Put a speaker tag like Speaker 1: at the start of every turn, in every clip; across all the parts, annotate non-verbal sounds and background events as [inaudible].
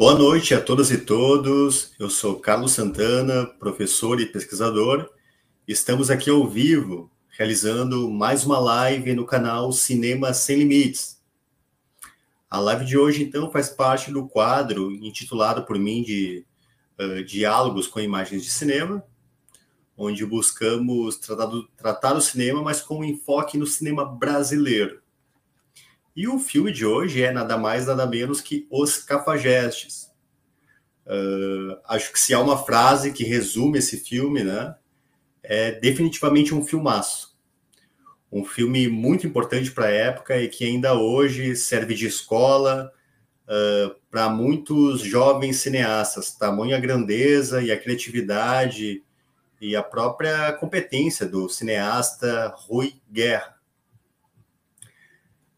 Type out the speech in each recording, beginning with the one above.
Speaker 1: boa noite a todas e todos. Eu sou Carlos Santana, professor e pesquisador. Estamos aqui ao vivo, realizando mais uma live no canal Cinema Sem Limites. A live de hoje, então, faz parte do quadro intitulado por mim de uh, Diálogos com Imagens de Cinema, onde buscamos tratar, tratar o cinema, mas com um enfoque no cinema brasileiro. E o filme de hoje é nada mais, nada menos que Os Cafajestes. Uh, acho que se há uma frase que resume esse filme, né, é definitivamente um filmaço. Um filme muito importante para a época e que ainda hoje serve de escola uh, para muitos jovens cineastas. Tamanha grandeza e a criatividade e a própria competência do cineasta Rui Guerra.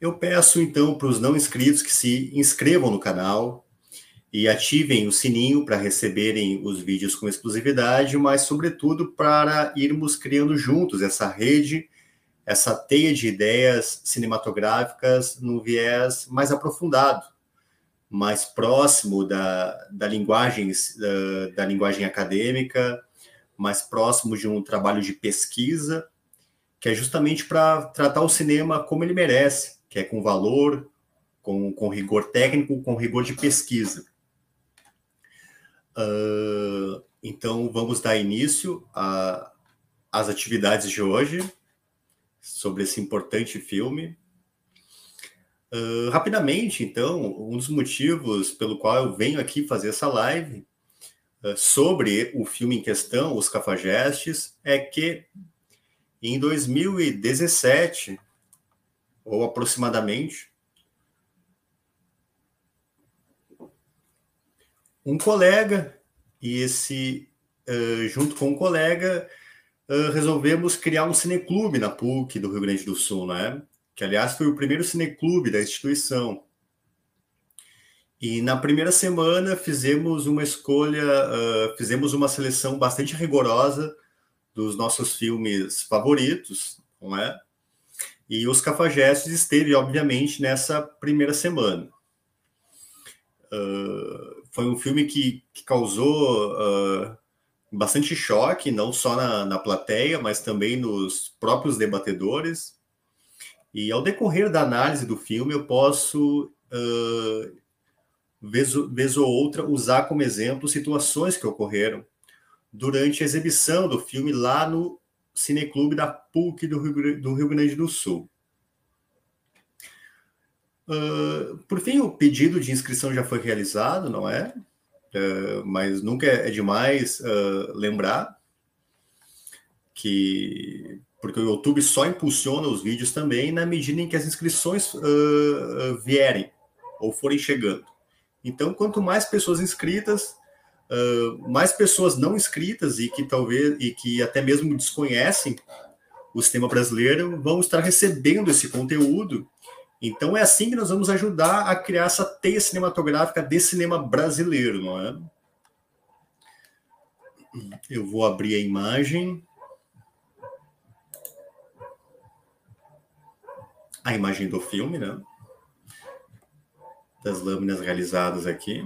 Speaker 1: Eu peço então para os não inscritos que se inscrevam no canal e ativem o sininho para receberem os vídeos com exclusividade, mas sobretudo para irmos criando juntos essa rede, essa teia de ideias cinematográficas num viés mais aprofundado, mais próximo da, da linguagem da, da linguagem acadêmica, mais próximo de um trabalho de pesquisa, que é justamente para tratar o cinema como ele merece, que é com valor, com, com rigor técnico, com rigor de pesquisa. Uh, então, vamos dar início às atividades de hoje sobre esse importante filme. Uh, rapidamente, então, um dos motivos pelo qual eu venho aqui fazer essa live uh, sobre o filme em questão, Os Cafajestes, é que em 2017 ou aproximadamente, um colega, e esse, uh, junto com um colega, uh, resolvemos criar um cineclube na PUC do Rio Grande do Sul, né? Que, aliás, foi o primeiro cineclube da instituição. E na primeira semana fizemos uma escolha, uh, fizemos uma seleção bastante rigorosa dos nossos filmes favoritos, não é? E Os Cafajestes esteve, obviamente, nessa primeira semana. Uh, foi um filme que, que causou uh, bastante choque, não só na, na plateia, mas também nos próprios debatedores. E ao decorrer da análise do filme, eu posso, uh, vez, vez ou outra, usar como exemplo situações que ocorreram durante a exibição do filme lá no Cineclube da PUC do Rio, do Rio Grande do Sul. Uh, por fim, o pedido de inscrição já foi realizado, não é? Uh, mas nunca é demais uh, lembrar que porque o YouTube só impulsiona os vídeos também na medida em que as inscrições vierem ou forem chegando. Então, quanto mais pessoas inscritas, mais pessoas não inscritas e que talvez e que até mesmo desconhecem o sistema brasileiro vão estar recebendo esse conteúdo. Então é assim que nós vamos ajudar a criar essa teia cinematográfica de cinema brasileiro, não é? Eu vou abrir a imagem. A imagem do filme, né? Das lâminas realizadas aqui.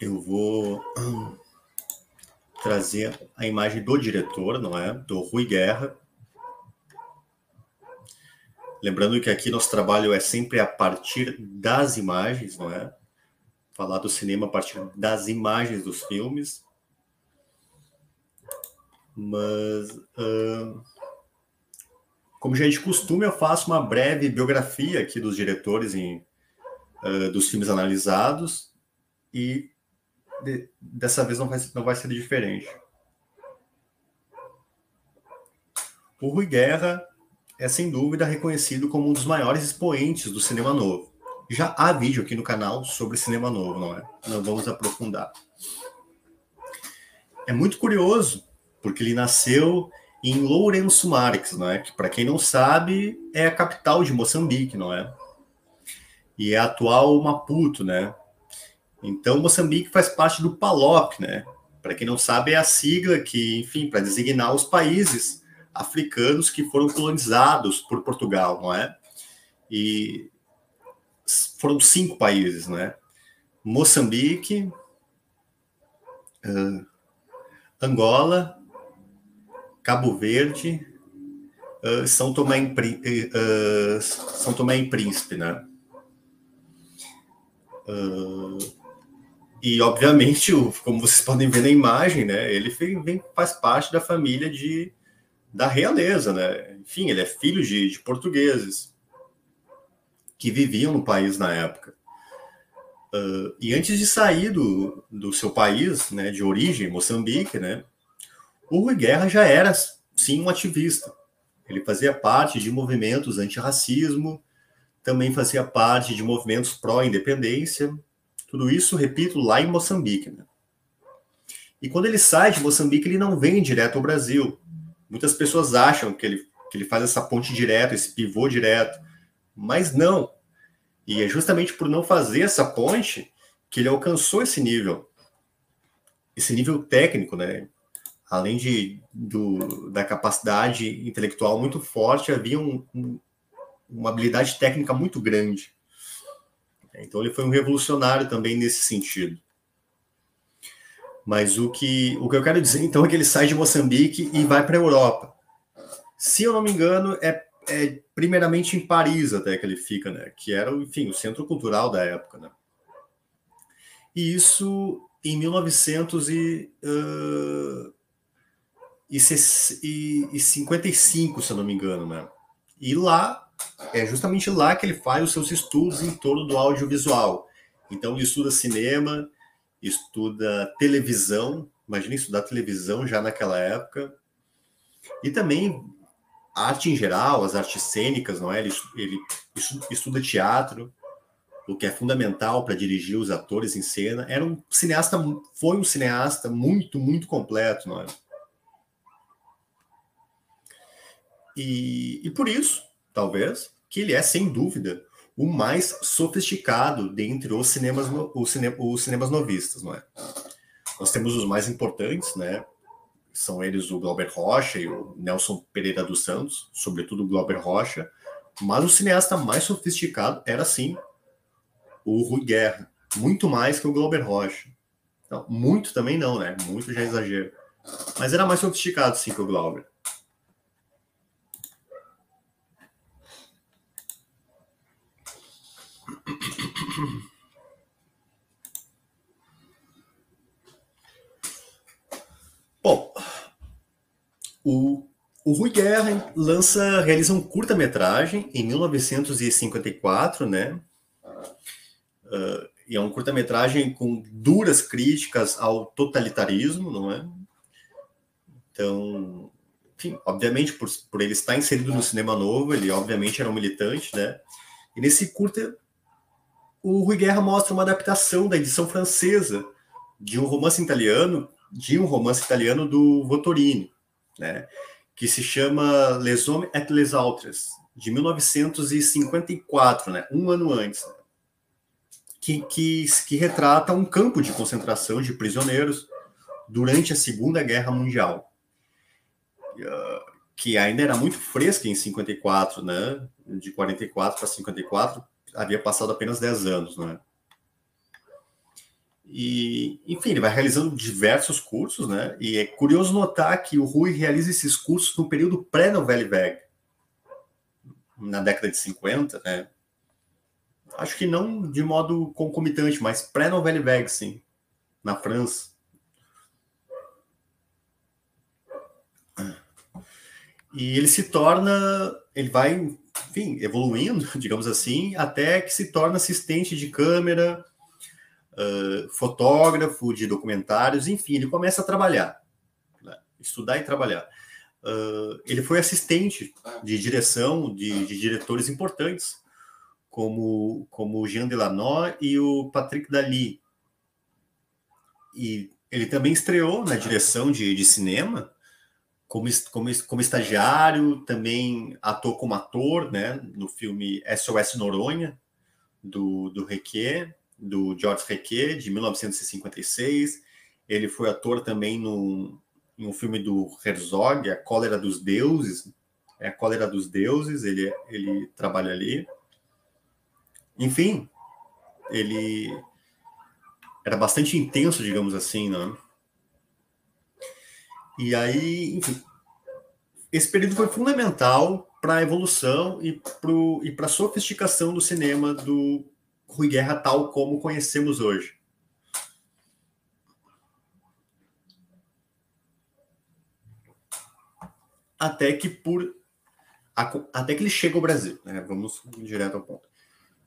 Speaker 1: Eu vou trazer a imagem do diretor, não é? Do Rui Guerra. Lembrando que aqui nosso trabalho é sempre a partir das imagens, não é? Falar do cinema a partir das imagens dos filmes. Mas, uh, como já é de costume, eu faço uma breve biografia aqui dos diretores em, uh, dos filmes analisados e de, dessa vez não vai, não vai ser diferente. O Rui Guerra é sem dúvida reconhecido como um dos maiores expoentes do cinema novo. Já há vídeo aqui no canal sobre cinema novo, não é? Não vamos aprofundar. É muito curioso, porque ele nasceu em Lourenço Marques, não é? Que para quem não sabe, é a capital de Moçambique, não é? E é a atual Maputo, né? Então, Moçambique faz parte do PALOP, né? Para quem não sabe, é a sigla que, enfim, para designar os países africanos que foram colonizados por Portugal, não é? E foram cinco países, não é? Moçambique, uh, Angola, Cabo Verde, uh, São, Tomé em, uh, São Tomé e Príncipe, né? E obviamente, como vocês podem ver na imagem, né? Ele vem, faz parte da família de da realeza, né? Enfim, ele é filho de, de portugueses que viviam no país na época. Uh, e antes de sair do, do seu país, né, de origem, Moçambique, né, o Rui Guerra já era, sim, um ativista. Ele fazia parte de movimentos antirracismo, também fazia parte de movimentos pró-independência, tudo isso, repito, lá em Moçambique. Né? E quando ele sai de Moçambique, ele não vem direto ao Brasil. Muitas pessoas acham que ele, que ele faz essa ponte direto, esse pivô direto, mas não. E é justamente por não fazer essa ponte que ele alcançou esse nível, esse nível técnico, né? Além de, do, da capacidade intelectual muito forte, havia um, um, uma habilidade técnica muito grande. Então ele foi um revolucionário também nesse sentido. Mas o que, o que eu quero dizer então é que ele sai de Moçambique e vai para a Europa. Se eu não me engano, é é primeiramente em Paris até que ele fica, né? Que era, enfim, o centro cultural da época, né? E isso em 1955, se eu não me engano, né? E lá é justamente lá que ele faz os seus estudos em torno do audiovisual. Então ele estuda cinema, estuda televisão, imagina estudar televisão já naquela época, e também arte em geral, as artes cênicas, não é? Ele, ele estuda teatro, o que é fundamental para dirigir os atores em cena. Era um cineasta, foi um cineasta muito, muito completo, não é? E, e por isso, talvez, que ele é, sem dúvida, o mais sofisticado dentre os cinemas, os, cine, os cinemas novistas, não é? Nós temos os mais importantes, né? são eles o Glauber Rocha e o Nelson Pereira dos Santos, sobretudo o Glauber Rocha, mas o cineasta mais sofisticado era sim o Rui Guerra, muito mais que o Glauber Rocha. Não, muito também não, né? Muito já exagero. Mas era mais sofisticado sim que o Glauber. [laughs] Bom, o, o Rui Guerra lança, realiza um curta-metragem em 1954, né? Uh, e é um curta-metragem com duras críticas ao totalitarismo, não é? Então, enfim, obviamente, por, por ele estar inserido no cinema novo, ele obviamente era um militante, né? E nesse curta, o Rui Guerra mostra uma adaptação da edição francesa de um romance italiano de um romance italiano do Votorini, né, que se chama Les Hommes et les Autres, de 1954, né, um ano antes, né, que, que, que retrata um campo de concentração de prisioneiros durante a Segunda Guerra Mundial, uh, que ainda era muito fresca em 54, né, de 44 para 54, havia passado apenas 10 anos, né. E, enfim, ele vai realizando diversos cursos, né? E é curioso notar que o Rui realiza esses cursos no período pré-Novelle Vague, na década de 50, né? Acho que não de modo concomitante, mas pré-Novelle Vague, sim, na França. E ele se torna, ele vai, enfim, evoluindo, [laughs] digamos assim, até que se torna assistente de câmera, uh, fotógrafo de documentários, enfim, ele começa a trabalhar, né? estudar e trabalhar. Uh, ele foi assistente de direção de, de, diretores importantes, como, como Jean Delanoy e o Patrick Dali. E ele também estreou na direção de, de cinema, como, como, como estagiário, também atuou como ator né, no filme SOS Noronha, do, do Requier, do Georges Requet, de 1956. Ele foi ator também no, em um filme do Herzog, A Cólera dos Deuses. É a Cólera dos Deuses, ele, ele trabalha ali. Enfim, ele era bastante intenso, digamos assim, né? E aí, enfim, esse período foi fundamental para a evolução e para a sofisticação do cinema do Rui Guerra tal como conhecemos hoje. Até que por até que ele chega ao Brasil, né? Vamos direto ao ponto.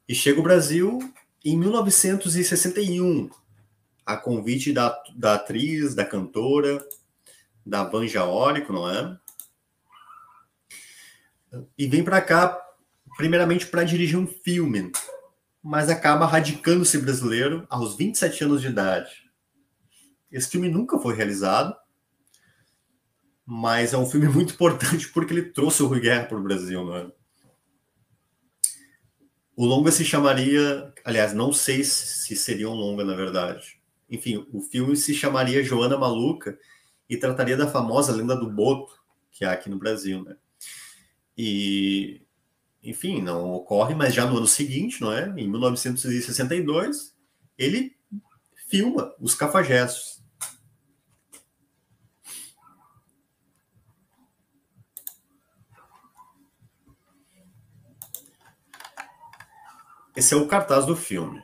Speaker 1: E chega ao Brasil em 1961, a convite da, da atriz, da cantora, da Vanja Órico, não é? E vem para cá, primeiramente, para dirigir um filme, mas acaba radicando-se brasileiro aos 27 anos de idade. Esse filme nunca foi realizado, mas é um filme [laughs] muito importante porque ele trouxe o Rui Guerra para o Brasil, não é? O longa se chamaria, aliás, não sei se seria um longa, na verdade. Enfim, o filme se chamaria Joana Maluca e trataria da famosa lenda do Boto, que há aqui no Brasil, né? E, enfim, não ocorre, mas já no ano seguinte, não é? Em 1962, ele filma os cafajestes. Esse é o cartaz do filme.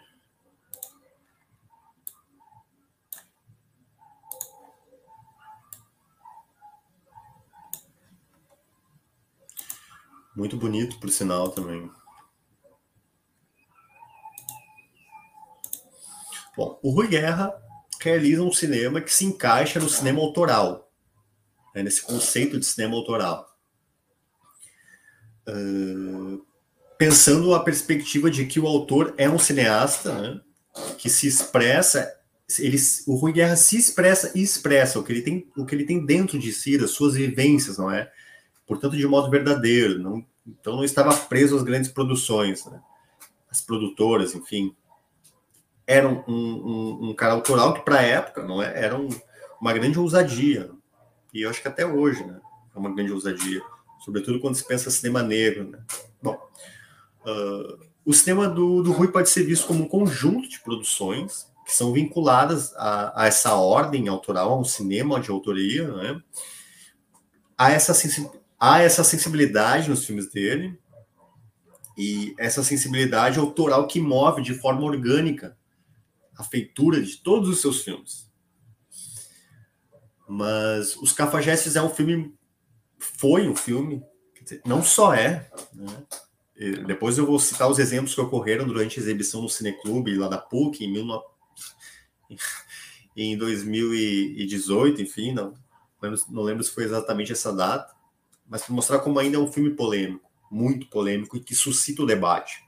Speaker 1: Muito bonito, por sinal, também. Bom, o Rui Guerra realiza um cinema que se encaixa no cinema autoral, né, nesse conceito de cinema autoral. Uh, pensando a perspectiva de que o autor é um cineasta, né, que se expressa, ele, o Rui Guerra se expressa e expressa o que ele tem, o que ele tem dentro de si, das suas vivências, não é? Portanto, de modo verdadeiro. Não, então, não estava preso às grandes produções, né? as produtoras, enfim. Era um, um, um cara autoral que, para a época, não é, era um, uma grande ousadia. E eu acho que até hoje né, é uma grande ousadia, sobretudo quando se pensa cinema negro. Né? Bom, uh, o cinema do, do Rui pode ser visto como um conjunto de produções que são vinculadas a, a essa ordem autoral, a um cinema de autoria, né? a essa há essa sensibilidade nos filmes dele e essa sensibilidade autoral que move de forma orgânica a feitura de todos os seus filmes. Mas Os Cafajestes é um filme, foi um filme, dizer, não só é, né? depois eu vou citar os exemplos que ocorreram durante a exibição no Cineclube lá da PUC em, 19... [laughs] em 2018, enfim, não, não lembro se foi exatamente essa data, mas para mostrar como ainda é um filme polêmico, muito polêmico e que suscita o debate.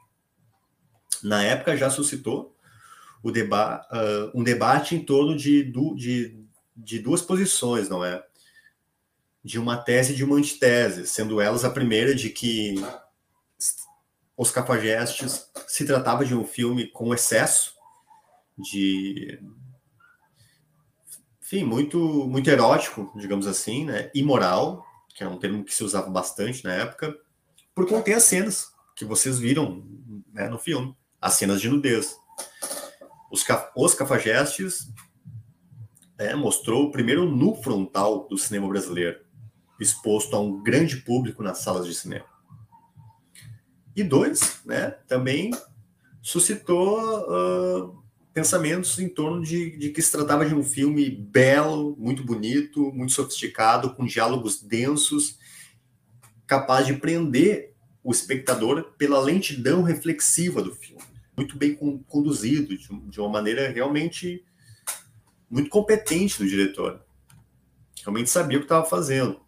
Speaker 1: Na época já suscitou o deba uh, um debate em torno de, de, de duas posições, não é? De uma tese e de uma antitese, sendo elas a primeira de que Os Cafajestes se tratava de um filme com excesso de enfim, muito muito erótico, digamos assim, né? Imoral, que é um termo que se usava bastante na época, por conter as cenas que vocês viram né, no filme, as cenas de nudez. Os, os Cafajestes é, mostrou o primeiro nu frontal do cinema brasileiro, exposto a um grande público nas salas de cinema. E dois, né, também suscitou uh, pensamentos em torno de, de, que se tratava de um filme belo, muito bonito, muito sofisticado, com diálogos densos, capaz de prender o espectador pela lentidão reflexiva do filme. Muito bem conduzido, de, de uma maneira realmente muito competente do diretor. Realmente sabia o que estava fazendo.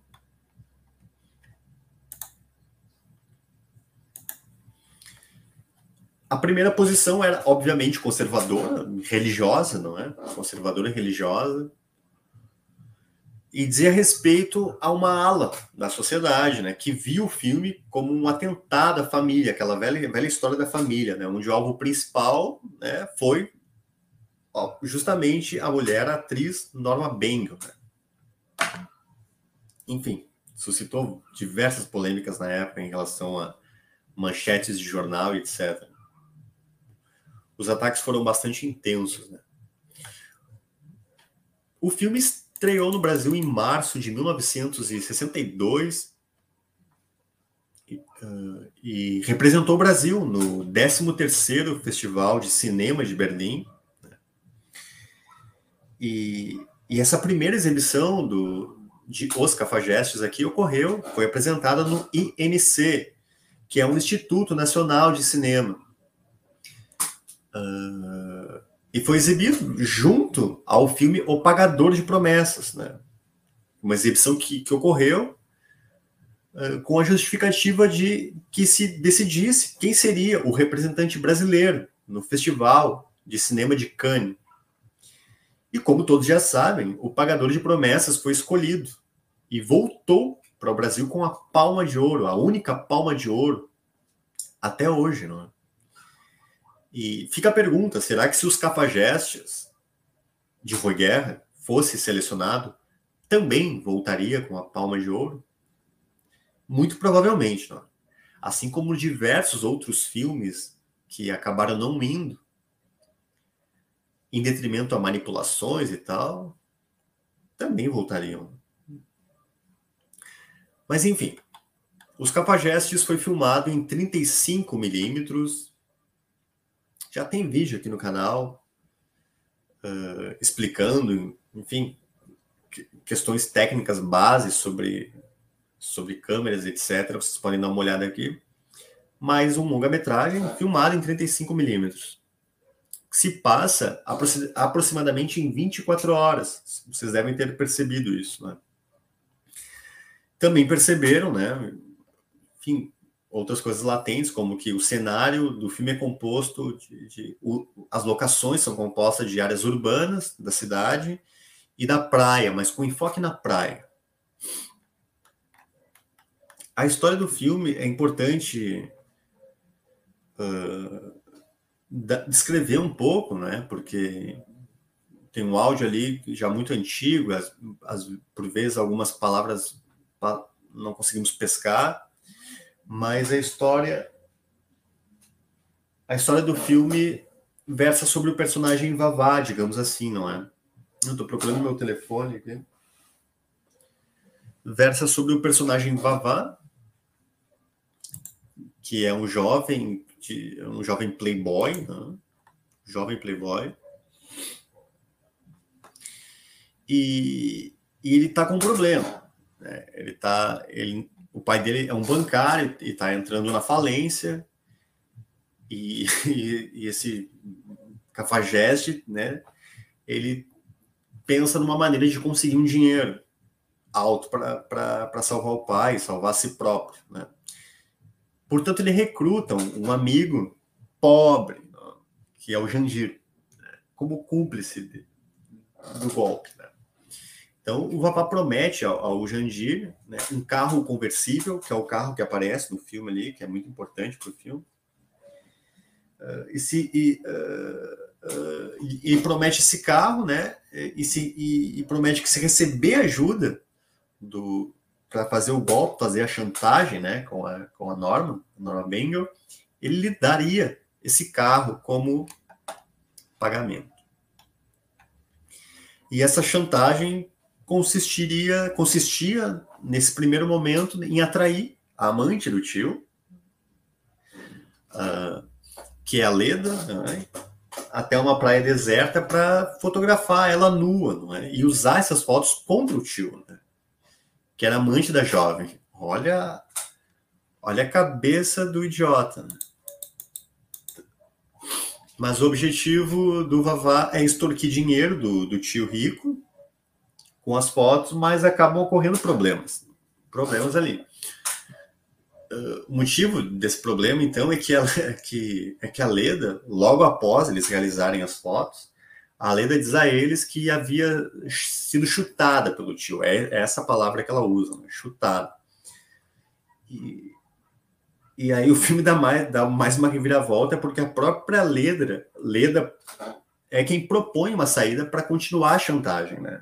Speaker 1: A primeira posição era, obviamente, conservadora, religiosa, não é? Conservadora religiosa. E dizia respeito a uma ala da sociedade, né? Que viu o filme como um atentado à família, aquela velha, velha história da família, né? Onde o alvo principal né, foi ó, justamente a mulher, a atriz Norma Bengel. Né? enfim, suscitou diversas polêmicas na época em relação a manchetes de jornal, etc. Os ataques foram bastante intensos. Né? O filme estreou no Brasil em março de 1962 e, uh, e representou o Brasil no 13º Festival de Cinema de Berlim. Né? E, e essa primeira exibição do, de Os Cafajestes aqui ocorreu, foi apresentada no INC, que é um Instituto Nacional de Cinema. Uh, e foi exibido junto ao filme O Pagador de Promessas, né? Uma exibição que, que ocorreu uh, com a justificativa de que se decidisse quem seria o representante brasileiro no Festival de Cinema de Cannes. E como todos já sabem, o Pagador de Promessas foi escolhido e voltou para o Brasil com a palma de ouro, a única palma de ouro até hoje, não é? E fica a pergunta: será que se os cafajestes de Rui Guerra fosse selecionado, também voltaria com a palma de ouro? Muito provavelmente, não? Assim como diversos outros filmes que acabaram não indo, em detrimento a manipulações e tal, também voltariam. Mas enfim, Os Cafajestes foi filmado em 35 milímetros. Já tem vídeo aqui no canal uh, explicando, enfim, questões técnicas bases sobre, sobre câmeras, etc. Vocês podem dar uma olhada aqui. Mais um longa-metragem filmado em 35 milímetros. Se passa aproximadamente em 24 horas. Vocês devem ter percebido isso, né? também perceberam, né? Enfim, outras coisas latentes, como que o cenário do filme é composto de, de o, as locações são compostas de áreas urbanas da cidade e da praia, mas com enfoque na praia. A história do filme é importante uh, descrever um pouco, né? Porque tem um áudio ali já muito antigo, as, as, por vezes algumas palavras não conseguimos pescar, mas a história a história do filme versa sobre o personagem Vavá, digamos assim, não é? Eu estou procurando meu telefone aqui. Versa sobre o personagem Vavá, que é um jovem, um jovem playboy, né? jovem playboy, e, e ele está com um problema. Né? Ele tá, ele, o pai dele é um bancário e está entrando na falência. E, [laughs] e, e, esse cafajeste, né? Ele pensa numa maneira de conseguir um dinheiro alto para salvar o pai, salvar a si próprio, né? Portanto, ele recruta um, amigo pobre, que é o Jandir, né? como cúmplice de, do golpe. Né? Então, o Vavá promete ao, ao Jandir né, um carro conversível, que é o carro que aparece no filme ali, que é muito importante para o filme. Uh, e, se, e, uh, uh, e, e, promete esse carro, né? E, se, e, promete que se receber ajuda do para fazer o golpe, fazer a chantagem, né? Com a, com a Norma, Norma Bengel, ele lhe daria esse carro como pagamento. E essa chantagem consistiria, consistia, nesse primeiro momento, em atrair a amante do tio, uh, que é a Leda, né, até uma praia deserta para fotografar ela nua é? e usar essas fotos contra o tio, né, que era amante da jovem. Olha, olha a cabeça do idiota. Né? Mas o objetivo do Vavá é extorquir dinheiro do, do tio rico com as fotos, mas acabam ocorrendo problemas. Problemas ali. Uh, o motivo desse problema, então, é que, ela, [laughs] que, é que a Leda, logo após eles realizarem as fotos, a Leda diz a eles que havia sido chutada pelo tio. É, é essa palavra que ela usa, né? chutada. E, e aí o filme dá mais, dá mais uma reviravolta, porque a própria Leda, Leda é quem propõe uma saída para continuar a chantagem, né?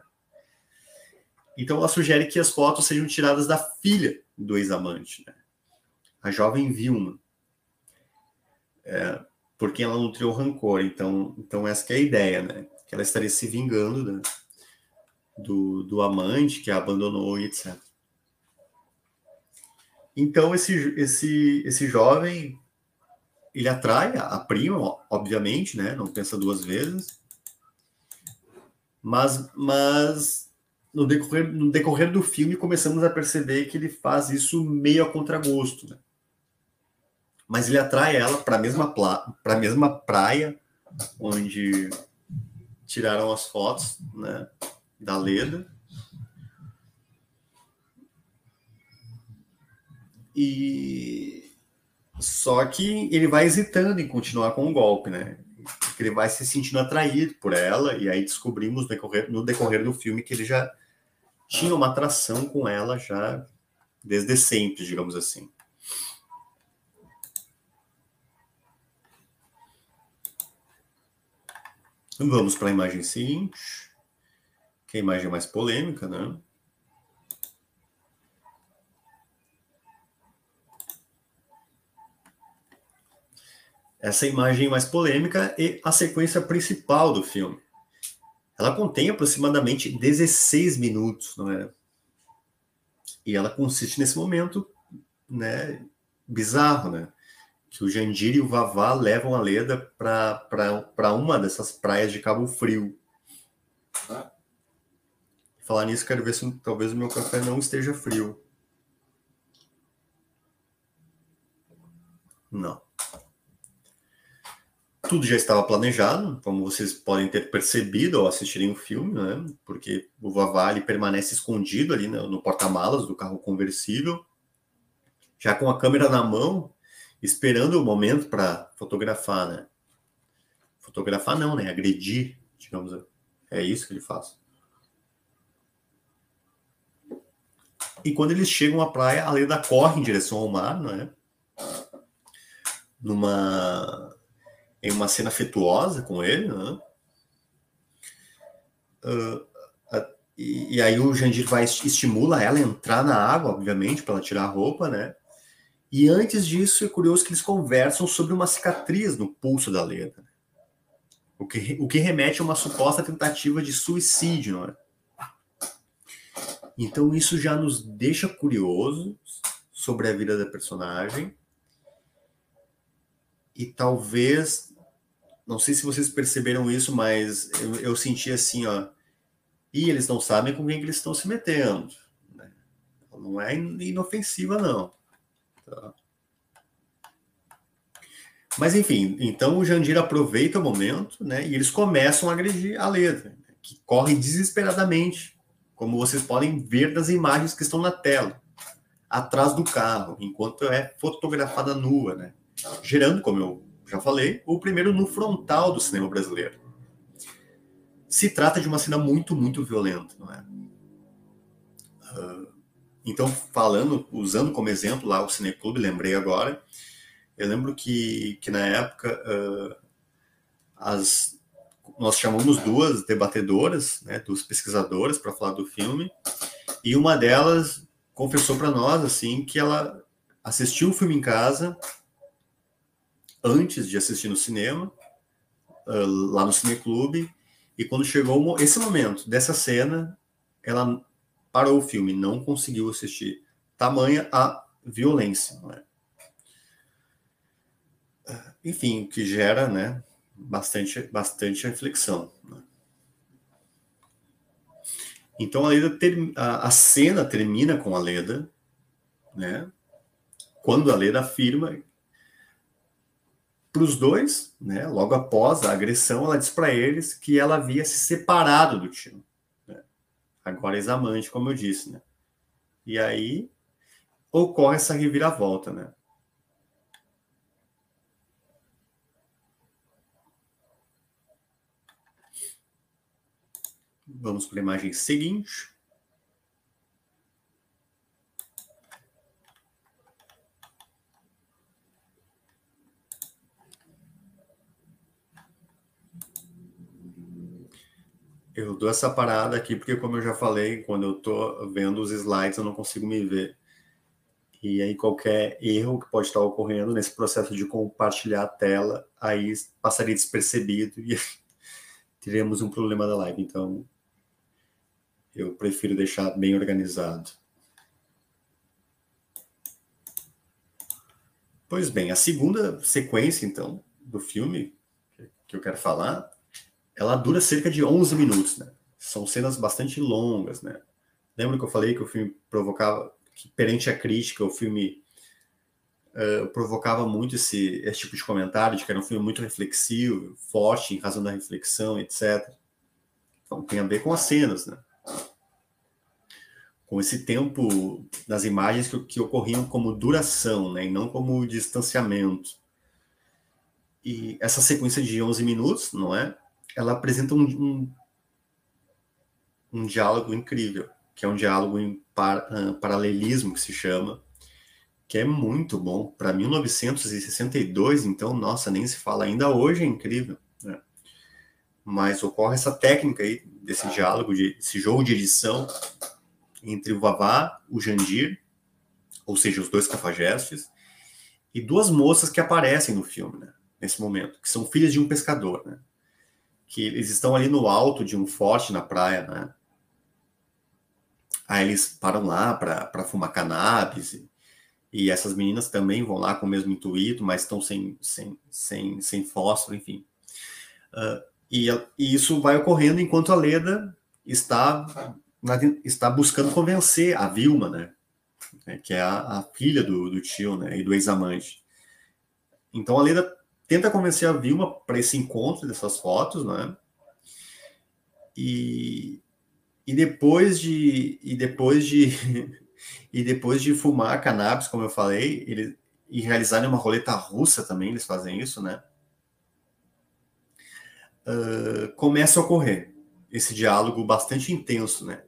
Speaker 1: Então ela sugere que as fotos sejam tiradas da filha do ex-amante, né? a jovem Vilma, é, porque ela nutriu rancor. Então, então essa é a ideia, né? Que ela estaria se vingando né? do, do amante que a abandonou e etc. Então esse, esse, esse jovem ele atrai a prima, obviamente, né? Não pensa duas vezes. Mas, mas no decorrer, no decorrer do filme começamos a perceber que ele faz isso meio a contragosto, né? Mas ele atrai ela para a mesma para a mesma praia onde tiraram as fotos, né, da Leda. E só que ele vai hesitando em continuar com o golpe, né? Ele vai se sentindo atraído por ela, e aí descobrimos no decorrer, no decorrer do filme que ele já tinha uma atração com ela já desde sempre, digamos assim. Vamos para a imagem seguinte, que é a imagem mais polêmica, né? essa imagem mais polêmica e a sequência principal do filme. Ela contém aproximadamente 16 minutos, não é? E ela consiste nesse momento, né, bizarro, né? Que o Jandir e o Vavá levam a Leda para uma dessas praias de Cabo Frio. Ah. Falar nisso, quero ver se talvez o meu café não esteja frio. Não. Tudo já estava planejado, como vocês podem ter percebido ao assistirem o filme, né? Porque o Vavali permanece escondido ali no, no porta-malas do carro conversível, já com a câmera na mão, esperando o momento para fotografar, né? Fotografar não, né? Agredir, digamos. É isso que ele faz. E quando eles chegam à praia, a Leda corre em direção ao mar, não é? Numa em uma cena afetuosa com ele, né? Uh, uh, e, e, aí o Jandir vai estimula ela a entrar na água, obviamente, para ela tirar a roupa, né? E antes disso, é curioso que eles conversam sobre uma cicatriz no pulso da Leda. O que, o que remete a uma suposta tentativa de suicídio, não é? Então isso já nos deixa curiosos sobre a vida da personagem e talvez, não sei se vocês perceberam isso, mas eu, eu senti assim, ó, e eles não sabem com quem eles estão se metendo. Né? Não é inofensiva, não. Tá? Mas enfim, então o Jandir aproveita o momento, né? E eles começam a agredir a letra, que corre desesperadamente, como vocês podem ver das imagens que estão na tela, atrás do carro, enquanto é fotografada nua, né? gerando, como eu já falei, o primeiro no frontal do cinema brasileiro. Se trata de uma cena muito, muito violenta, não é? Uh, então, falando, usando como exemplo lá o Cineclube, lembrei agora, eu lembro que, que na época uh, as, nós chamamos duas debatedoras, né, duas pesquisadoras para falar do filme, e uma delas confessou para nós assim que ela assistiu o filme em casa antes de assistir no cinema, uh, lá no Cineclube, e quando chegou esse momento dessa cena, ela parou o filme, não conseguiu assistir. Tamanha a violência, não é? Enfim, o que gera, né, bastante, bastante reflexão. Né? Então a, Leda ter, a, a, cena termina com a Leda, né? Quando a Leda afirma para os dois, né, logo após a agressão, ela diz para eles que ela havia se separado do tio. Né? Agora ex-amante, como eu disse. Né? E aí ocorre essa reviravolta. Né? Vamos para a imagem seguinte. Eu dou essa parada aqui porque, como eu já falei, quando eu estou vendo os slides, eu não consigo me ver. E aí qualquer erro que pode estar ocorrendo nesse processo de compartilhar a tela, aí passaria despercebido e [laughs] teremos um problema da live. Então, eu prefiro deixar bem organizado. Pois bem, a segunda sequência, então, do filme que eu quero falar, ela dura cerca de 11 minutos, né? São cenas bastante longas, né? Lembra que eu falei que o filme provocava, que perante a crítica, o filme uh, provocava muito esse, esse tipo de comentário, de que era um filme muito reflexivo, forte em razão da reflexão, etc. Então tem a ver com as cenas, né? com esse tempo das imagens que, que ocorriam como duração, né, e não como distanciamento. E essa sequência de 11 minutos, não é? Ela apresenta um, um, um diálogo incrível, que é um diálogo em par, uh, paralelismo, que se chama, que é muito bom. Para 1962, então, nossa, nem se fala ainda hoje, é incrível. Né? Mas ocorre essa técnica aí, desse diálogo, de, desse jogo de edição, entre o Vavá, o Jandir, ou seja, os dois cafajestes, e duas moças que aparecem no filme, né, nesse momento, que são filhas de um pescador, né, que eles estão ali no alto de um forte na praia, né, aí eles param lá para fumar cannabis, e, e, essas meninas também vão lá com o mesmo intuito, mas estão sem, sem, sem, sem fósforo, enfim. Uh, e, e isso vai ocorrendo enquanto a Leda está está buscando convencer a Vilma, né? É, que é a, a filha do, do, tio, né? E do ex-amante. Então a Leda tenta convencer a Vilma para esse encontro dessas fotos, né? E, e depois de e depois de [laughs] e depois de fumar cannabis, como eu falei, e realizarem uma roleta russa também, eles fazem isso, né? Uh, começa a ocorrer esse diálogo bastante intenso, né?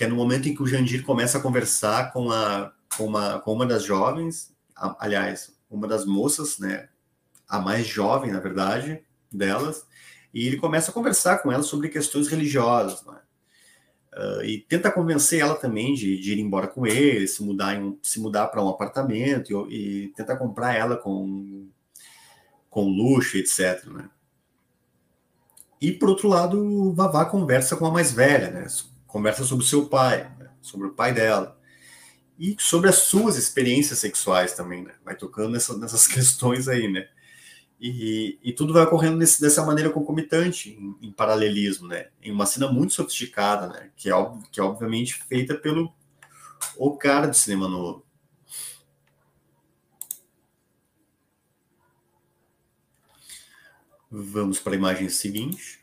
Speaker 1: que é no momento em que o Jandir começa a conversar com, a, com, uma, com uma das jovens, a, aliás, uma das moças, né, a mais jovem, na verdade, delas, e ele começa a conversar com ela sobre questões religiosas, né? Uh, e tenta convencer ela também de, de, ir embora com ele, se mudar, em, se mudar para um apartamento e, e tenta comprar ela com, com luxo, etc. Né? E por outro lado, o Vavá conversa com a mais velha, né? conversa sobre o seu pai, né? sobre o pai dela. E sobre as suas experiências sexuais também, né? Vai tocando nessa, nessas [laughs] questões aí, né? E, e tudo vai ocorrendo nesse, dessa maneira concomitante, em, em, paralelismo, né? Em uma cena muito sofisticada, né? Que é, que é obviamente feita pelo o cara do cinema novo. Vamos para a imagem seguinte.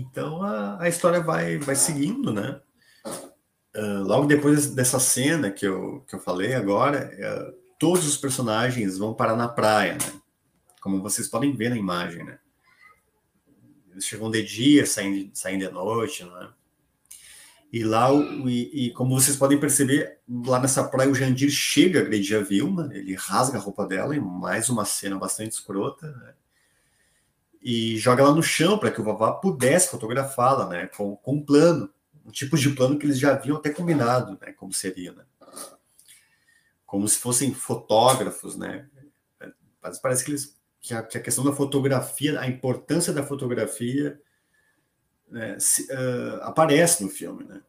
Speaker 1: Então a, a história vai, vai seguindo, né? Uh, logo depois dessa cena que eu, que eu falei agora, uh, todos os personagens vão parar na praia, né? Como vocês podem ver na imagem, né? Eles chegam de dia, saem, saem de noite, né? E lá, e, e, como vocês podem perceber, lá nessa praia o Jandir chega a agredir a Vilma, ele rasga a roupa dela em mais uma cena bastante escrota, né? E joga ela no chão para que o Vavá pudesse fotografá-la, né, com, com um plano, um tipo de plano que eles já haviam até combinado, né, como seria, né, como se fossem fotógrafos, né, mas parece que eles que a, que a questão da fotografia, a importância da fotografia né, se, uh, aparece no filme, né,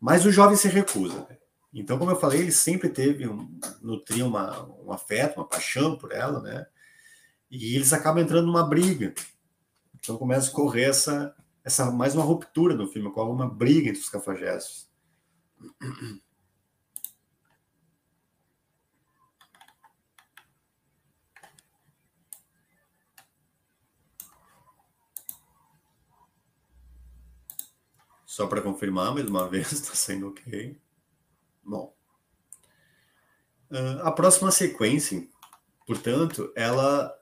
Speaker 1: mas o jovem se recusa. Né? Então, como eu falei, ele sempre teve um, nutria uma, um afeto, uma paixão por ela, né? E eles acabam entrando numa briga, então começa a correr essa, essa mais uma ruptura no filme, com uma briga entre os cafajestes. Só para confirmar, mais uma [laughs] vez, está sendo ok. Bom. Uh, a próxima sequência, portanto, ela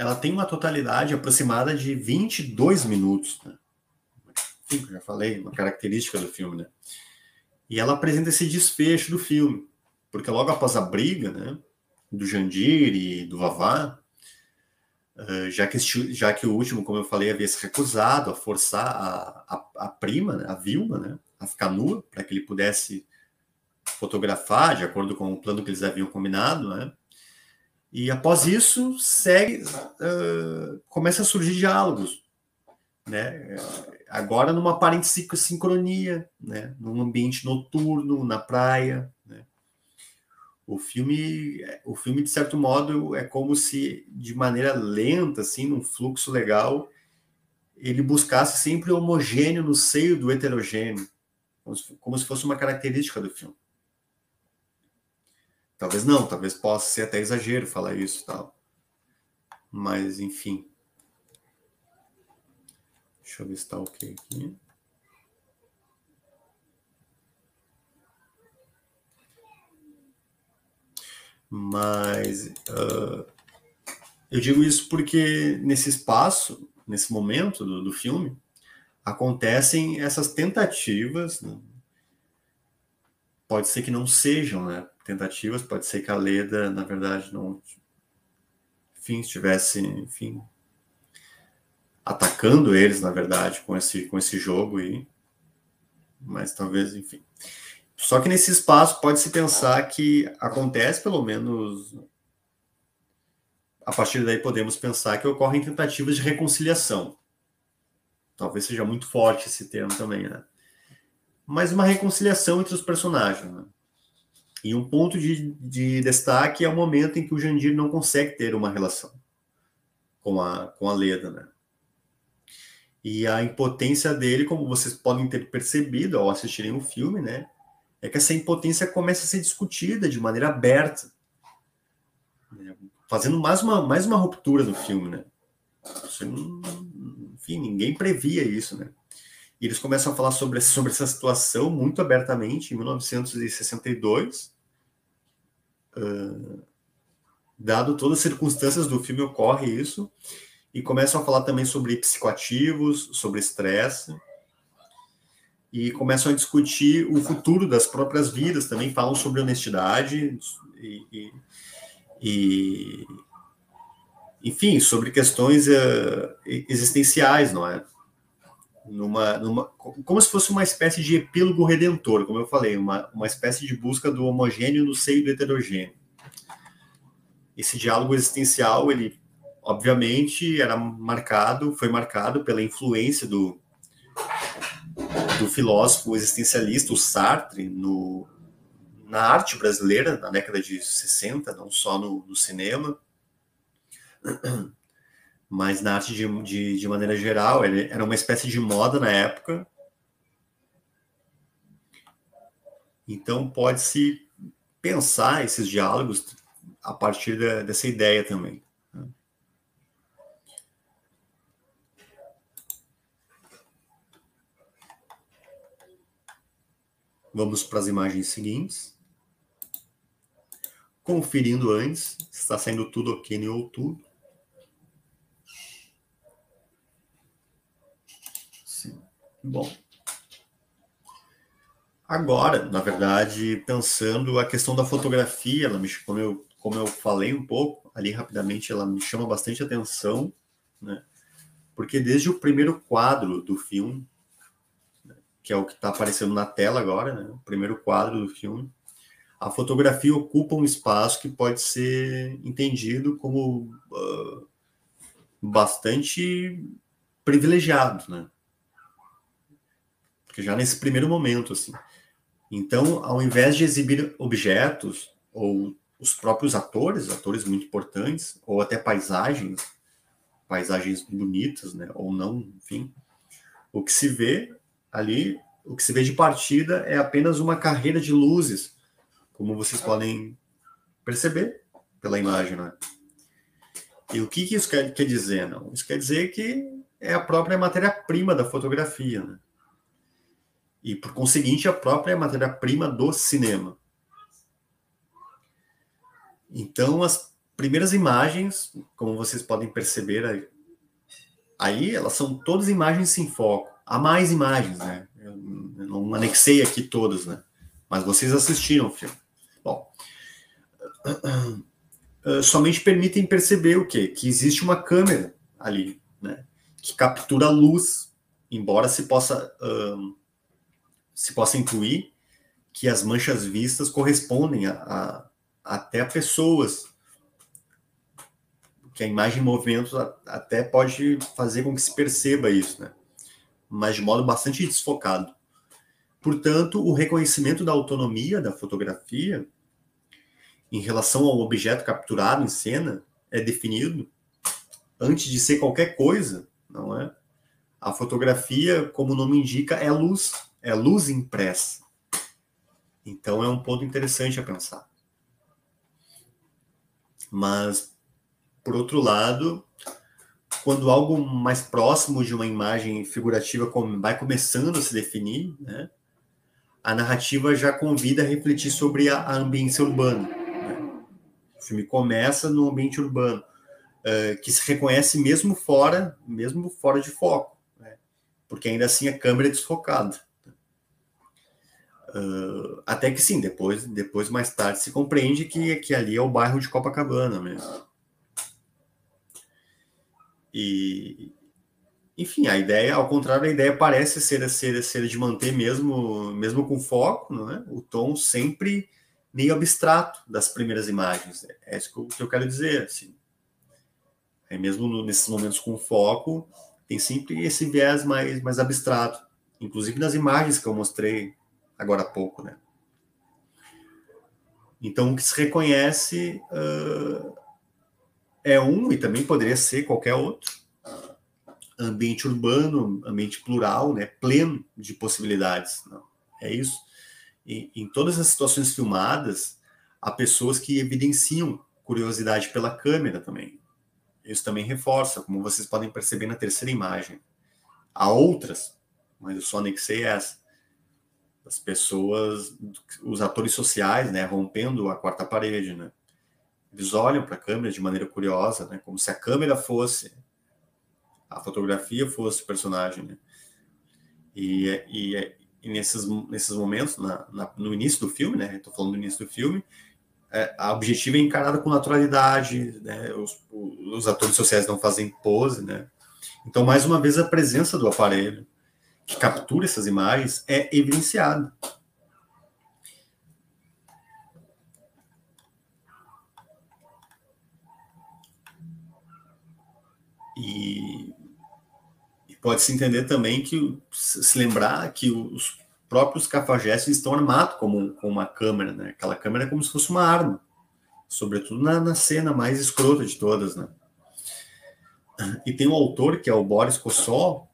Speaker 1: ela tem uma totalidade aproximada de 22 minutos. Né? enfim, já falei, uma característica do filme, né? E ela apresenta esse desfecho do filme, porque logo após a briga, né, do Jandir e do Vavá, uh, já, que já que o último, como eu falei, havia se recusado a forçar a, a, a prima, né, a Vilma, né, a ficar nua, para que ele pudesse fotografar, de acordo com o plano que eles haviam combinado, né? E após isso, segue, uh, começa a surgir diálogos, né? Agora numa aparente sincronia, né? Num ambiente noturno, na praia, né? O filme, o filme de certo modo é como se de maneira lenta, assim, num fluxo legal, ele buscasse sempre homogêneo no seio do heterogêneo, como se fosse uma característica do filme. Talvez não, talvez possa ser até exagero falar isso tal. Mas, enfim. Deixa eu ver se está ok aqui. Mas uh, eu digo isso porque nesse espaço, nesse momento do, do filme, acontecem essas tentativas. Né? Pode ser que não sejam, né? Tentativas. Pode ser que a Leda, na verdade, não, enfim, estivesse, enfim, atacando eles, na verdade, com esse, com esse jogo aí. Mas talvez, enfim. Só que nesse espaço pode-se pensar que acontece, pelo menos. A partir daí podemos pensar que ocorrem tentativas de reconciliação. Talvez seja muito forte esse termo também, né? Mas uma reconciliação entre os personagens, né? E um ponto de, de destaque é o momento em que o Jandir não consegue ter uma relação com a, com a Leda, né? E a impotência dele, como vocês podem ter percebido ao assistirem o filme, né? É que essa impotência começa a ser discutida de maneira aberta, né? fazendo mais uma, mais uma ruptura no filme, né? Você não, enfim, ninguém previa isso, né? E eles começam a falar sobre, sobre essa situação muito abertamente em 1962. Uh, dado todas as circunstâncias do filme, ocorre isso. E começam a falar também sobre psicoativos, sobre estresse. E começam a discutir o futuro das próprias vidas, também falam sobre honestidade e, e, e enfim, sobre questões uh, existenciais, não é? Numa, numa, como se fosse uma espécie de epílogo redentor, como eu falei, uma, uma espécie de busca do homogêneo no seio do heterogêneo. Esse diálogo existencial, ele obviamente era marcado, foi marcado pela influência do, do filósofo existencialista, o Sartre, no, na arte brasileira, na década de 60, não só no, no cinema mas na arte de, de, de maneira geral, ele era uma espécie de moda na época. Então pode-se pensar esses diálogos a partir da, dessa ideia também. Né? Vamos para as imagens seguintes. Conferindo antes, está saindo tudo ok no YouTube. Bom. Agora, na verdade, pensando a questão da fotografia, ela me, como, eu, como eu falei um pouco ali rapidamente, ela me chama bastante atenção, né? Porque desde o primeiro quadro do filme, né, que é o que está aparecendo na tela agora, né? O primeiro quadro do filme, a fotografia ocupa um espaço que pode ser entendido como uh, bastante privilegiado, né? Já nesse primeiro momento, assim. Então, ao invés de exibir objetos ou os próprios atores, atores muito importantes, ou até paisagens, paisagens bonitas, né, ou não, enfim, o que se vê ali, o que se vê de partida é apenas uma carreira de luzes, como vocês podem perceber pela imagem, né? E o que, que isso quer, quer dizer? Não? Isso quer dizer que é a própria matéria-prima da fotografia, né? E, por conseguinte, a própria matéria-prima do cinema. Então, as primeiras imagens, como vocês podem perceber aí, aí elas são todas imagens sem foco. há mais imagens, né? Eu não anexei aqui todas, né? Mas vocês assistiram o filme. Bom, [clears throat] somente permitem perceber o quê? Que existe uma câmera ali, né? Que captura a luz, embora se possa se possa intuir que as manchas vistas correspondem a, a até a pessoas que a imagem em movimento até pode fazer com que se perceba isso, né? Mas de modo bastante desfocado. Portanto, o reconhecimento da autonomia da fotografia em relação ao objeto capturado em cena é definido antes de ser qualquer coisa, não é? A fotografia, como o nome indica, é luz, é luz impressa. Então é um ponto interessante a pensar. Mas, por outro lado, quando algo mais próximo de uma imagem figurativa vai começando a se definir, né, a narrativa já convida a refletir sobre a, ambiência urbana. Né? O filme começa no ambiente urbano, uh, que se reconhece mesmo fora, mesmo fora de foco, né? porque ainda assim a câmera é desfocada. Uh, até que sim, depois, depois mais tarde se compreende que, que ali é o bairro de Copacabana mesmo. E, enfim, a ideia, ao contrário, a ideia parece ser, ser, ser de manter mesmo, mesmo com foco, não é? o tom sempre meio abstrato das primeiras imagens. É isso que eu, quero dizer. Assim. É mesmo no, nesses momentos com foco, tem sempre esse viés mais, mais abstrato. Inclusive nas imagens que eu mostrei agora há pouco, né? Então, o que se reconhece uh, é um, e também poderia ser qualquer outro, ambiente urbano, ambiente plural, né, pleno de possibilidades. Não, é isso. E, em todas as situações filmadas, há pessoas que evidenciam curiosidade pela câmera também. Isso também reforça, como vocês podem perceber na terceira imagem. Há outras, mas eu só anexei essa as pessoas, os atores sociais, né, rompendo a quarta parede, né? Eles olham para a câmera de maneira curiosa, né, como se a câmera fosse a fotografia fosse o personagem, né? E, e, e nesses, nesses momentos, na, na, no início do filme, né? Estou falando do início do filme, é, a objetiva é encarada com naturalidade, né? Os, os atores sociais não fazem pose, né? Então, mais uma vez, a presença do aparelho que captura essas imagens é evidenciado. E, e pode-se entender também que, se lembrar que os próprios cafajestes estão armados como, como uma câmera, né? Aquela câmera é como se fosse uma arma, sobretudo na, na cena mais escrota de todas, né? E tem um autor, que é o Boris Kossol,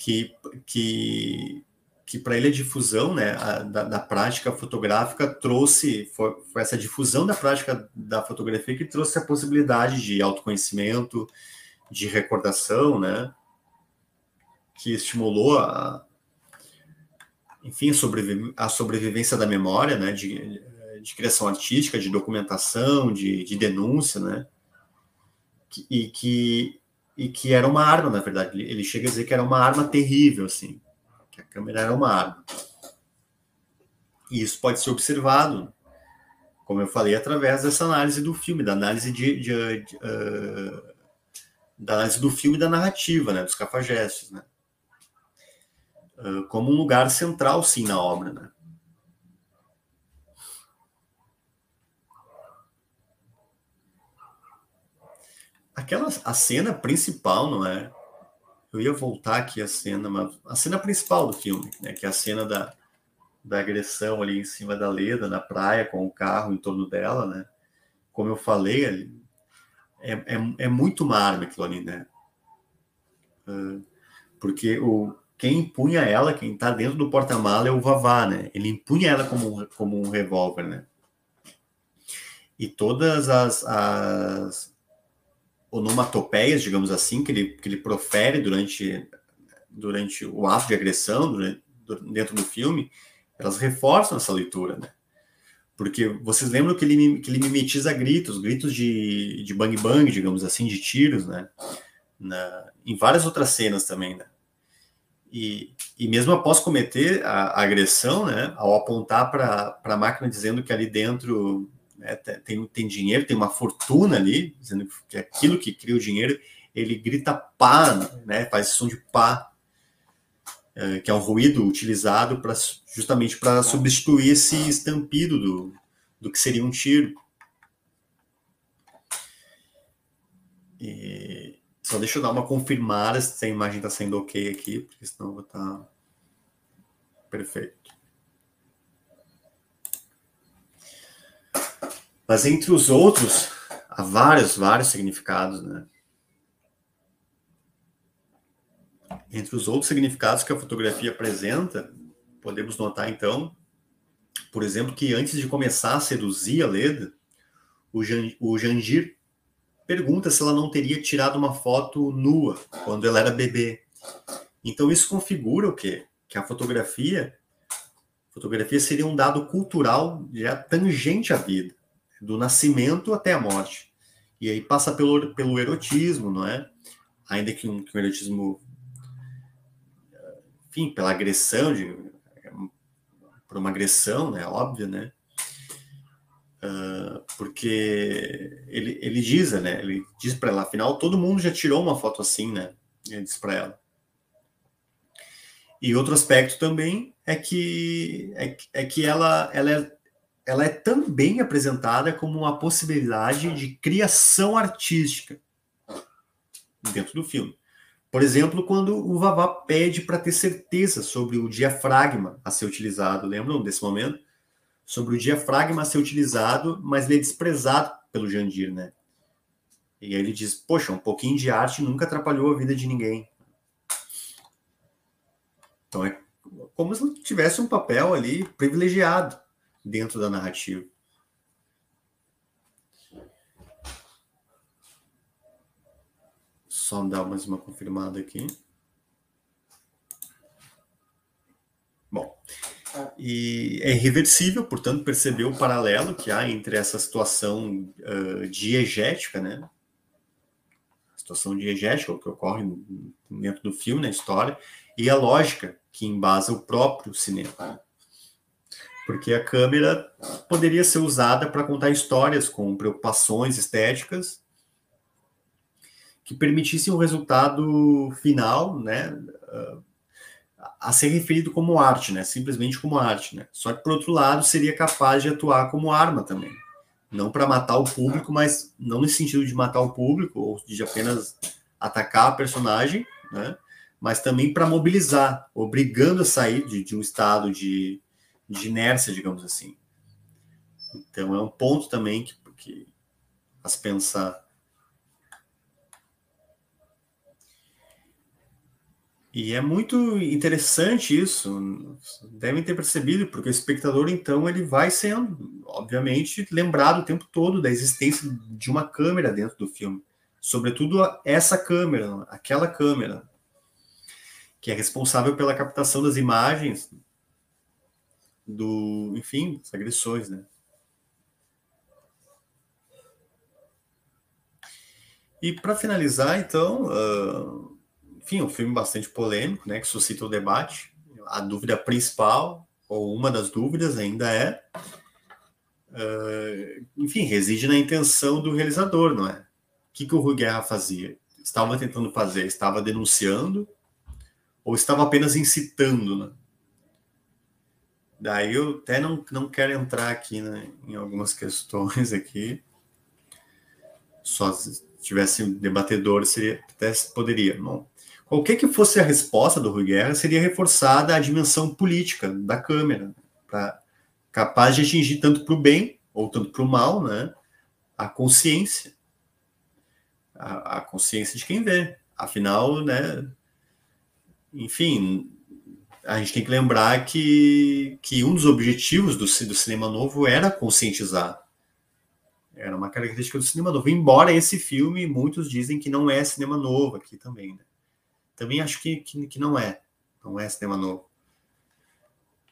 Speaker 1: que, que, que para ele a difusão né, a, da, da, prática fotográfica trouxe, foi, foi, essa difusão da prática da fotografia que trouxe a possibilidade de autoconhecimento, de recordação, né, que estimulou a, enfim, a, a sobrevivência da memória, né, de, de criação artística, de documentação, de, de denúncia, né, e que e que era uma arma, na verdade. Ele chega a dizer que era uma arma terrível, assim, que a câmera era uma arma. E isso pode ser observado, como eu falei, através dessa análise do filme, da análise de, de, de uh, da análise do filme e da narrativa, né, dos cafajestes, né, uh, como um lugar central, sim, na obra, né. Aquela a cena principal, não é? Eu ia voltar aqui a cena, mas a cena principal do filme, né, que é a cena da, da agressão ali em cima da Leda, na praia, com o carro em torno dela, né? Como eu falei, é, é, é muito uma arma aquilo ali, né? Porque o, quem empunha ela, quem está dentro do porta-mala é o Vavá, né? Ele empunha ela como, como um revólver, né? E todas as, as, onomatopeias, digamos assim, que ele, que ele profere durante, durante o ato de agressão, durante, dentro do filme, elas reforçam essa leitura, né? Porque vocês lembram que ele, que ele mimetiza gritos, gritos de, de bang bang, digamos assim, de tiros, né? na, em várias outras cenas também, né? E, e mesmo após cometer a, a agressão, né, ao apontar para a máquina dizendo que ali dentro né, tem, tem dinheiro, tem uma fortuna ali, dizendo que aquilo que cria o dinheiro, ele grita pá, né, faz som de pá, é, que é um ruído utilizado pra, justamente para substituir esse estampido do, do que seria um tiro. E só deixa eu dar uma confirmada se a imagem está sendo ok aqui, porque senão vou estar. Tá... Perfeito. Mas entre os outros, há vários, vários significados, né? Entre os outros significados que a fotografia apresenta, podemos notar então, por exemplo, que antes de começar a seduzir a Leda, o, Jan, o Jangir pergunta se ela não teria tirado uma foto nua quando ela era bebê. Então isso configura o quê? Que a fotografia, fotografia seria um dado cultural já tangente à vida, do nascimento até a morte. E aí passa pelo, pelo erotismo, não é? Ainda que um, que um erotismo, enfim, pela agressão, de, por uma agressão, né? Óbvio, né? Uh, porque ele, ele diz, né? Ele diz para ela, afinal, todo mundo já tirou uma foto assim, né? Ele diz para ela. E outro aspecto também é que é, é que ela, ela, é, ela é também apresentada como uma possibilidade de criação artística dentro do filme. Por exemplo, quando o Vavá pede para ter certeza sobre o diafragma a ser utilizado, lembram desse momento? sobre o diafragma ser utilizado, mas ele é desprezado pelo Jandir, né? E aí ele diz: Poxa, um pouquinho de arte nunca atrapalhou a vida de ninguém. Então é como se tivesse um papel ali privilegiado dentro da narrativa. Só dar mais uma confirmada aqui. Bom, e é irreversível, portanto, perceber o paralelo que há entre essa situação uh, diegética, né? A situação diegética, que ocorre dentro do filme, na história, e a lógica que embasa o próprio cinema. Porque a câmera poderia ser usada para contar histórias com preocupações estéticas que permitissem um resultado final, né? A ser referido como arte, né? Simplesmente como arte, né? Só que por outro lado seria capaz de atuar como arma também, não para matar o público, mas não no sentido de matar o público ou de apenas atacar a personagem, né? Mas também para mobilizar, obrigando a sair de, de um estado de, de, inércia, digamos assim. Então é um ponto também que, que a se pensar E é muito interessante isso, devem ter percebido, porque o espectador, então, ele vai sendo, obviamente, lembrado o tempo todo da existência de uma câmera dentro do filme. Sobretudo essa câmera, aquela câmera, que é responsável pela captação das imagens do, enfim, das agressões, né? E para finalizar, então, uh, enfim, um filme bastante polêmico, né, que suscita o debate. A dúvida principal, ou uma das dúvidas ainda é, uh, enfim, reside na intenção do realizador, não é? O que, que o Rui Guerra fazia? Estava tentando fazer? Estava denunciando? Ou estava apenas incitando, né? Daí eu até não, não quero entrar aqui né, em algumas questões aqui. Só se tivesse debatedor, seria, até poderia. Bom, Qualquer que fosse a resposta do Rui Guerra, seria reforçada a dimensão política da Câmara, pra, capaz de atingir tanto para o bem ou tanto para o mal, né, a consciência, a, a, consciência de quem vê. Afinal, né, enfim, a gente tem que lembrar que, que um dos objetivos do, do cinema novo era conscientizar. Era uma característica do cinema novo. Embora esse filme, muitos dizem que não é cinema novo aqui também, né? Também acho que, que, que não é. Não é cinema novo.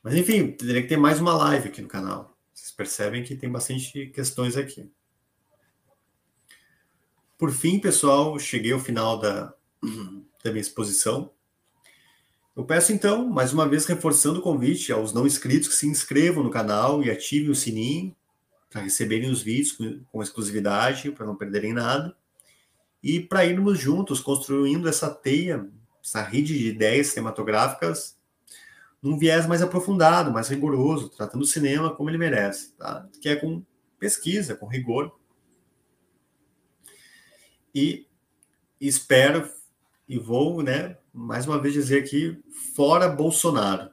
Speaker 1: Mas enfim, teria que ter mais uma live aqui no canal. Vocês percebem que tem bastante questões aqui. Por fim, pessoal, cheguei ao final da, [clears throat] da minha exposição. Eu peço então, mais uma vez, reforçando o convite aos não inscritos que se inscrevam no canal e ativem o sininho para receberem os vídeos com, com exclusividade, para não perderem nada. E para irmos juntos construindo essa teia, essa rede de ideias cinematográficas num viés mais aprofundado, mais rigoroso, tratando o cinema como ele merece, tá? que é com pesquisa, com rigor. E espero e vou, né, mais uma vez dizer aqui, fora Bolsonaro.